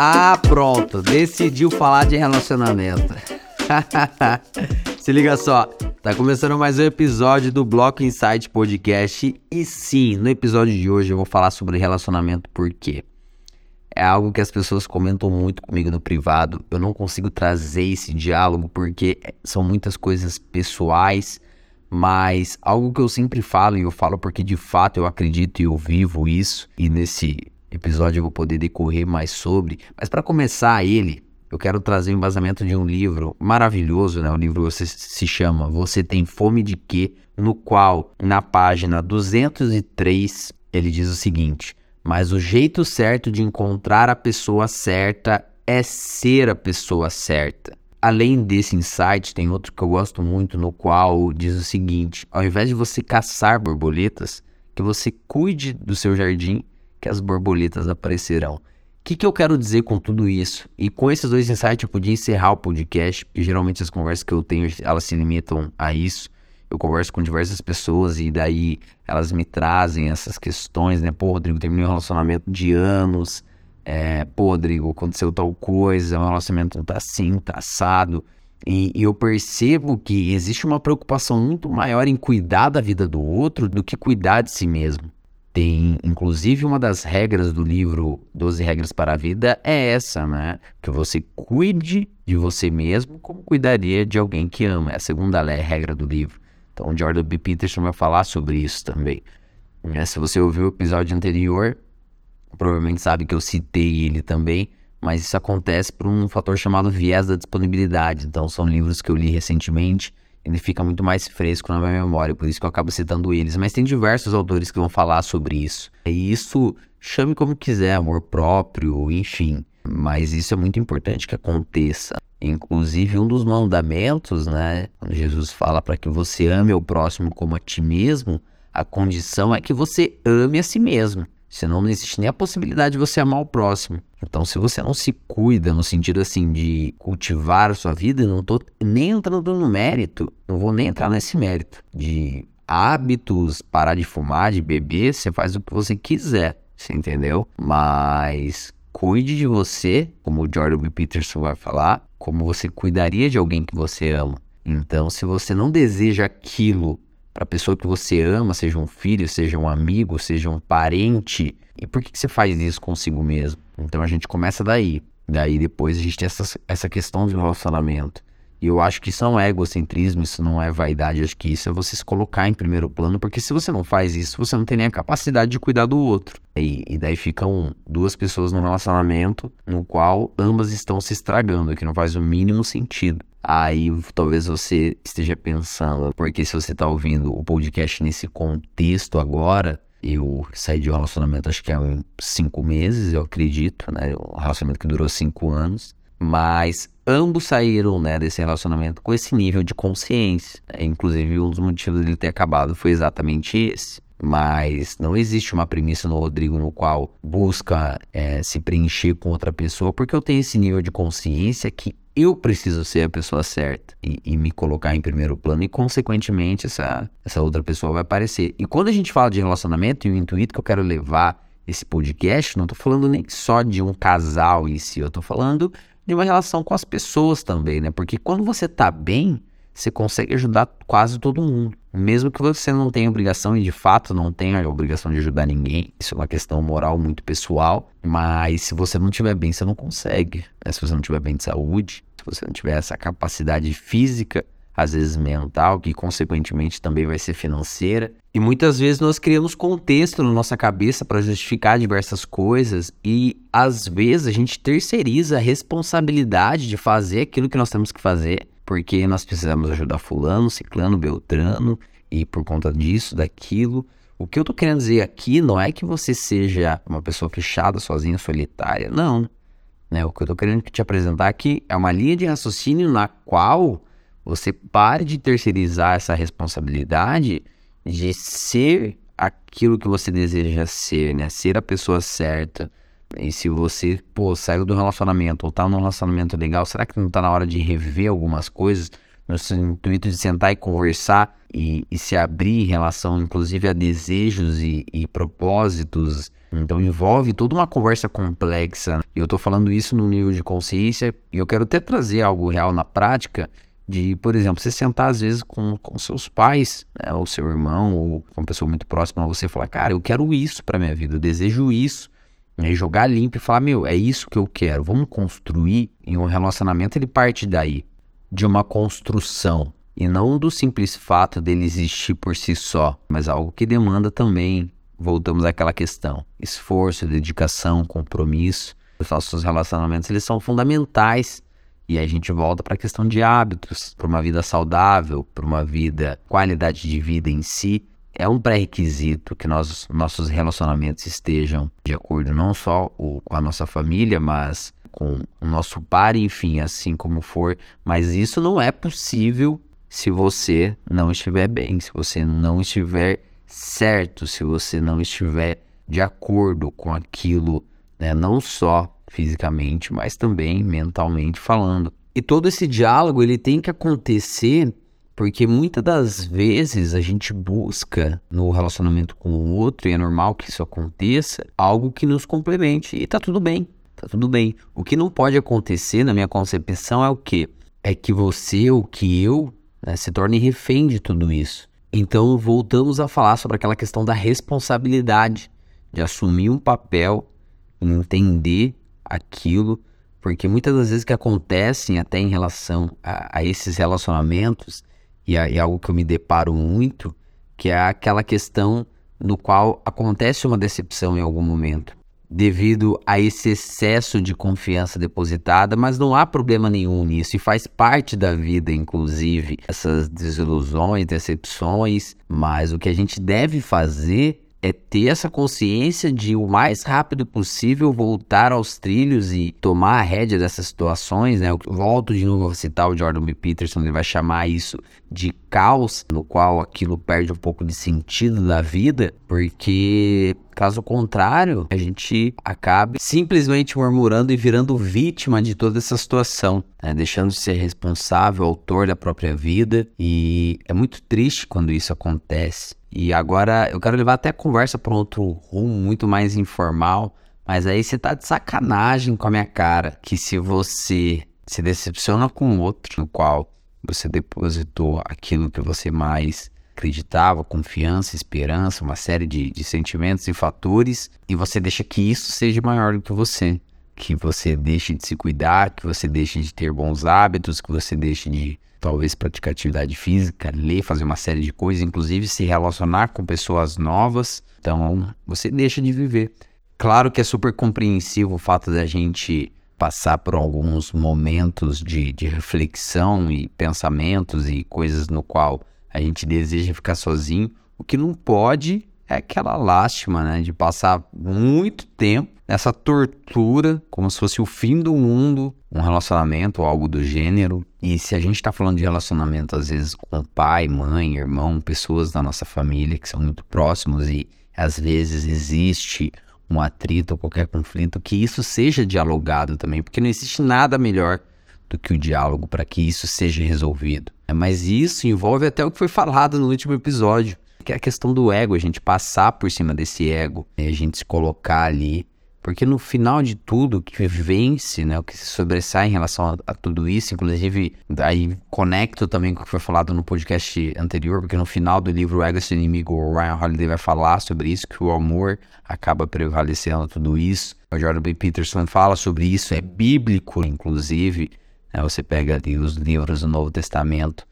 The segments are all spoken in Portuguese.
Ah, pronto, decidiu falar de relacionamento. Se liga só, tá começando mais um episódio do Bloco Insight Podcast. E sim, no episódio de hoje eu vou falar sobre relacionamento porque é algo que as pessoas comentam muito comigo no privado. Eu não consigo trazer esse diálogo porque são muitas coisas pessoais, mas algo que eu sempre falo e eu falo porque de fato eu acredito e eu vivo isso. E nesse episódio eu vou poder decorrer mais sobre. Mas para começar ele, eu quero trazer o um embasamento de um livro maravilhoso, né? O livro se chama Você Tem Fome de Quê? No qual, na página 203, ele diz o seguinte: Mas o jeito certo de encontrar a pessoa certa é ser a pessoa certa. Além desse insight, tem outro que eu gosto muito, no qual diz o seguinte: ao invés de você caçar borboletas, que você cuide do seu jardim que as borboletas aparecerão. O que, que eu quero dizer com tudo isso? E com esses dois insights eu podia encerrar o podcast, porque geralmente as conversas que eu tenho, elas se limitam a isso. Eu converso com diversas pessoas e daí elas me trazem essas questões, né? Pô, Rodrigo, terminei um relacionamento de anos. É, pô, Rodrigo, aconteceu tal coisa, o relacionamento tá assim, tá assado. E, e, eu percebo que existe uma preocupação muito maior em cuidar da vida do outro do que cuidar de si mesmo. Tem, inclusive, uma das regras do livro 12 Regras para a Vida é essa, né? Que você cuide de você mesmo como cuidaria de alguém que ama. É a segunda regra do livro. Então, Jordan B. Peterson vai falar sobre isso também. É, se você ouviu o episódio anterior, provavelmente sabe que eu citei ele também, mas isso acontece por um fator chamado viés da disponibilidade. Então, são livros que eu li recentemente ele fica muito mais fresco na minha memória, por isso que eu acabo citando eles. Mas tem diversos autores que vão falar sobre isso. E isso, chame como quiser, amor próprio, enfim. Mas isso é muito importante que aconteça. Inclusive, um dos mandamentos, né? Quando Jesus fala para que você ame o próximo como a ti mesmo, a condição é que você ame a si mesmo. Senão não existe nem a possibilidade de você amar o próximo. Então, se você não se cuida no sentido assim de cultivar a sua vida, não tô nem entrando no mérito, não vou nem entrar nesse mérito de hábitos, parar de fumar, de beber, você faz o que você quiser, você entendeu? Mas cuide de você, como o Jordan B. Peterson vai falar, como você cuidaria de alguém que você ama. Então, se você não deseja aquilo para a pessoa que você ama, seja um filho, seja um amigo, seja um parente. E por que, que você faz isso consigo mesmo? Então a gente começa daí. Daí depois a gente tem essa, essa questão do relacionamento. E eu acho que isso não é egocentrismo, isso não é vaidade, acho que isso é você se colocar em primeiro plano, porque se você não faz isso, você não tem nem a capacidade de cuidar do outro. E, e daí ficam duas pessoas num relacionamento no qual ambas estão se estragando, que não faz o mínimo sentido. Aí talvez você esteja pensando, porque se você está ouvindo o podcast nesse contexto agora, eu saí de um relacionamento acho que há cinco meses, eu acredito, né? Um relacionamento que durou cinco anos. Mas ambos saíram né, desse relacionamento com esse nível de consciência. Inclusive, um dos motivos dele ter acabado foi exatamente esse. Mas não existe uma premissa no Rodrigo no qual busca é, se preencher com outra pessoa, porque eu tenho esse nível de consciência que eu preciso ser a pessoa certa e, e, me colocar em primeiro plano e, consequentemente, essa, essa outra pessoa vai aparecer. E quando a gente fala de relacionamento, e o intuito que eu quero levar esse podcast, não estou falando nem só de um casal em si, eu estou falando de uma relação com as pessoas também, né? Porque quando você tá bem, você consegue ajudar quase todo mundo. Mesmo que você não tenha obrigação, e de fato não tenha a obrigação de ajudar ninguém, isso é uma questão moral muito pessoal, mas se você não estiver bem, você não consegue. Né? Se você não estiver bem de saúde, se você não tiver essa capacidade física, às vezes mental, que consequentemente também vai ser financeira. E muitas vezes nós criamos contexto na nossa cabeça para justificar diversas coisas e às vezes a gente terceiriza a responsabilidade de fazer aquilo que nós temos que fazer porque nós precisamos ajudar fulano, ciclano, beltrano, e por conta disso, daquilo. O que eu tô querendo dizer aqui não é que você seja uma pessoa fechada, sozinha, solitária, não. Né? O que eu tô querendo te apresentar aqui é uma linha de raciocínio na qual você pare de terceirizar essa responsabilidade de ser aquilo que você deseja ser, né? Ser a pessoa certa, e se você, pô, saiu do relacionamento ou tá num relacionamento legal, será que não tá na hora de rever algumas coisas? no intuito de sentar e conversar e, e, se abrir em relação, inclusive, a desejos e, e, propósitos. Então envolve toda uma conversa complexa. E eu estou falando isso no nível de consciência e eu quero até trazer algo real na prática de, por exemplo, você sentar às vezes com, com seus pais, né, ou seu irmão, ou com uma pessoa muito próxima a você e falar, cara, eu quero isso para minha vida, eu desejo isso. E jogar limpo e falar, meu, é isso que eu quero, vamos construir. E um relacionamento ele parte daí, de uma construção. E não do simples fato dele existir por si só, mas algo que demanda também, voltamos àquela questão, esforço, dedicação, compromisso. Os nossos relacionamentos eles são fundamentais e a gente volta para a questão de hábitos, para uma vida saudável, para uma vida, qualidade de vida em si. É um pré-requisito que nós, nossos relacionamentos estejam de acordo não só com a nossa família, mas com o nosso par, enfim, assim como for. Mas isso não é possível se você não estiver bem, se você não estiver certo, se você não estiver de acordo com aquilo, né? não só fisicamente, mas também mentalmente falando. E todo esse diálogo ele tem que acontecer porque muitas das vezes a gente busca no relacionamento com o outro, e é normal que isso aconteça, algo que nos complemente. E tá tudo bem, tá tudo bem. O que não pode acontecer, na minha concepção, é o quê? É que você ou que eu né, se torne refém de tudo isso. Então voltamos a falar sobre aquela questão da responsabilidade, de assumir um papel, entender aquilo, porque muitas das vezes que acontecem até em relação a, a esses relacionamentos, e, e algo que eu me deparo muito, que é aquela questão no qual acontece uma decepção em algum momento, devido a esse excesso de confiança depositada, mas não há problema nenhum nisso e faz parte da vida, inclusive, essas desilusões, decepções, mas o que a gente deve fazer é ter essa consciência de o mais rápido possível voltar aos trilhos e tomar a rédea dessas situações, né? Eu volto de novo a citar o Jordan B. Peterson, ele vai chamar isso de caos, no qual aquilo perde um pouco de sentido da vida, porque caso contrário, a gente acabe simplesmente murmurando e virando vítima de toda essa situação, né? deixando de ser responsável, autor da própria vida, e é muito triste quando isso acontece. E agora eu quero levar até a conversa para outro rumo muito mais informal. Mas aí você tá de sacanagem com a minha cara. Que se você se decepciona com outro, no qual você depositou aquilo que você mais acreditava, confiança, esperança, uma série de, de sentimentos e fatores, e você deixa que isso seja maior do que você. Que você deixe de se cuidar, que você deixe de ter bons hábitos, que você deixe de talvez praticar atividade física, ler, fazer uma série de coisas, inclusive se relacionar com pessoas novas. Então, você deixa de viver. Claro que é super compreensivo o fato da gente passar por alguns momentos de, de reflexão e pensamentos e coisas no qual a gente deseja ficar sozinho. O que não pode é aquela lástima, né, de passar muito tempo nessa tortura, como se fosse o fim do mundo, um relacionamento ou algo do gênero. E se a gente está falando de relacionamento, às vezes, com pai, mãe, irmão, pessoas da nossa família que são muito próximos e às vezes existe um atrito ou qualquer conflito, que isso seja dialogado também, porque não existe nada melhor do que o diálogo para que isso seja resolvido. Mas isso envolve até o que foi falado no último episódio, que é a questão do ego, a gente passar por cima desse ego, a gente se colocar ali porque no final de tudo, o que vence, né, o que se sobressai em relação a, a, tudo isso, inclusive aí conecto também com o que foi falado no podcast anterior, porque no final do livro Ego Seu Inimigo, o Ryan Holiday vai falar sobre isso, que o amor acaba prevalecendo tudo isso. O Jordan B. Peterson fala sobre isso, é bíblico, inclusive. Né, você pega ali os livros do Novo Testamento,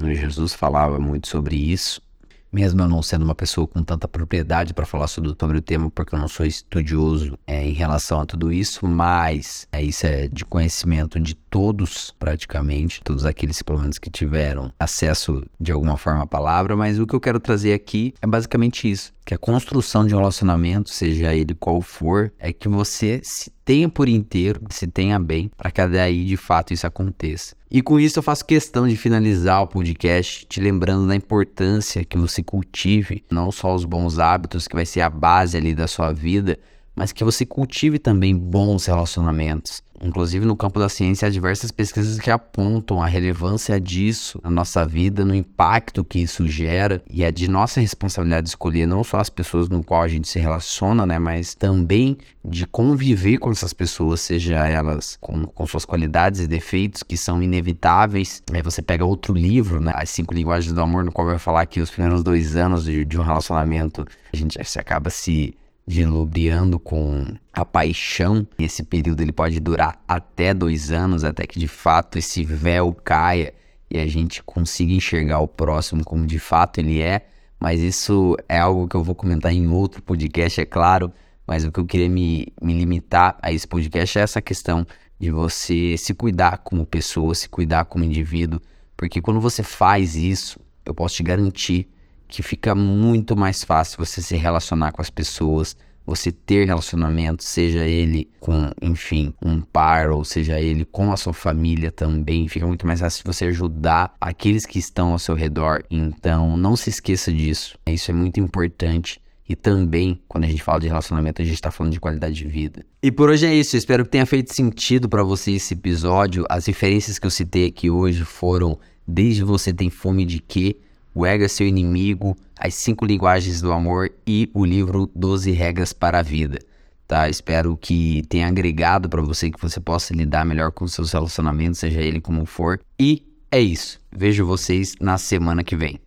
Jesus falava muito sobre isso mesmo eu não sendo uma pessoa com tanta propriedade para falar sobre, sobre, o tema, porque eu não sou estudioso é, em relação a tudo isso, mas é, isso é de conhecimento de todos, praticamente, todos aqueles, pelo menos, que tiveram acesso de alguma forma à palavra, mas o que eu quero trazer aqui é basicamente isso, que a construção de um relacionamento, seja ele qual for, é que você se tenha por inteiro, se tenha bem, para que daí de fato isso aconteça. E com isso eu faço questão de finalizar o podcast te lembrando da importância que você cultive não só os bons hábitos, que vai ser a base ali da sua vida, mas que você cultive também bons relacionamentos. Inclusive no campo da ciência, há diversas pesquisas que apontam a relevância disso na nossa vida, no impacto que isso gera, e é de nossa responsabilidade escolher não só as pessoas no qual a gente se relaciona, né, mas também de conviver com essas pessoas, seja elas com, com suas qualidades e defeitos que são inevitáveis. Aí você pega outro livro, né, As Cinco Linguagens do Amor, no qual vai falar que os primeiros dois anos de, de um relacionamento a gente se acaba se dilubriando com a paixão. Esse período ele pode durar até dois anos, até que de fato esse véu caia e a gente consiga enxergar o próximo como de fato ele é. Mas isso é algo que eu vou comentar em outro podcast, é claro. Mas o que eu queria me, me limitar a esse podcast é essa questão de você se cuidar como pessoa, se cuidar como indivíduo. Porque quando você faz isso, eu posso te garantir que fica muito mais fácil você se relacionar com as pessoas, você ter relacionamento, seja ele com, enfim, um par ou seja ele com a sua família também, fica muito mais fácil você ajudar aqueles que estão ao seu redor. Então, não se esqueça disso. Isso é muito importante. E também, quando a gente fala de relacionamento, a gente está falando de qualidade de vida. E por hoje é isso. Eu espero que tenha feito sentido para você esse episódio. As referências que eu citei aqui hoje foram Desde Você Tem Fome de Quê? O Ego é Seu Inimigo, As Cinco Linguagens do Amor e o livro 12 Regras para a Vida. Tá? Espero que tenha agregado para você, que você possa lidar melhor com seus relacionamentos, seja ele como for. E é isso. Vejo vocês na semana que vem.